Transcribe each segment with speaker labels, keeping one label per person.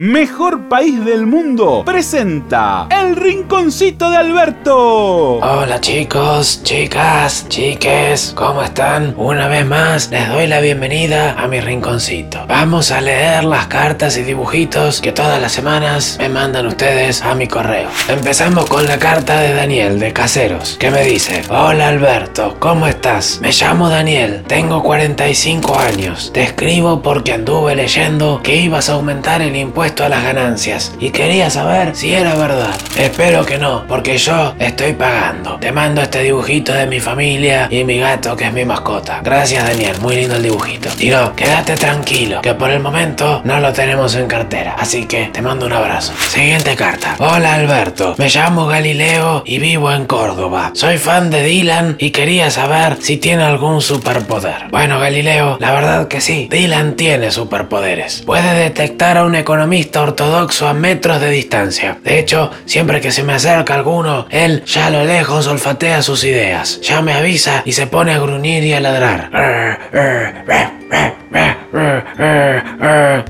Speaker 1: Mejor País del Mundo presenta El Rinconcito de Alberto.
Speaker 2: Hola chicos, chicas, chiques, ¿cómo están? Una vez más les doy la bienvenida a mi rinconcito. Vamos a leer las cartas y dibujitos que todas las semanas me mandan ustedes a mi correo. Empezamos con la carta de Daniel de Caseros, que me dice, Hola Alberto, ¿cómo estás? Me llamo Daniel, tengo 45 años. Te escribo porque anduve leyendo que ibas a aumentar el impuesto a las ganancias y quería saber si era verdad. Espero que no, porque yo estoy pagando. Te mando este dibujito de mi familia y mi gato que es mi mascota. Gracias Daniel, muy lindo el dibujito. No, quédate tranquilo, que por el momento no lo tenemos en cartera. Así que te mando un abrazo. Siguiente carta. Hola Alberto, me llamo Galileo y vivo en Córdoba. Soy fan de Dylan y quería saber si tiene algún superpoder. Bueno Galileo, la verdad que sí, Dylan tiene superpoderes. Puede detectar a un economista ortodoxo a metros de distancia. De hecho, siempre que se me acerca alguno, él ya a lo lejos olfatea sus ideas. Ya me avisa y se pone a gruñir y a ladrar.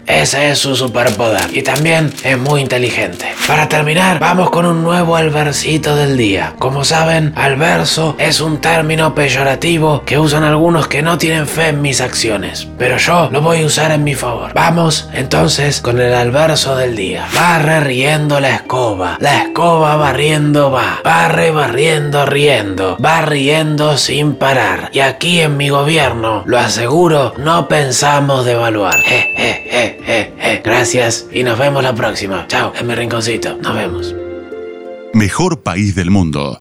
Speaker 2: Ese es su superpoder. Y también es muy inteligente. Para terminar, vamos con un nuevo alversito del día. Como saben, alverso es un término peyorativo que usan algunos que no tienen fe en mis acciones. Pero yo lo voy a usar en mi favor. Vamos entonces con el alverso del día. Barre riendo la escoba. La escoba barriendo va. Barre barriendo riendo. Va riendo sin parar. Y aquí en mi gobierno, lo aseguro, no pensamos devaluar. Gracias y nos vemos la próxima. Chao, en mi rinconcito. Nos vemos.
Speaker 1: Mejor país del mundo.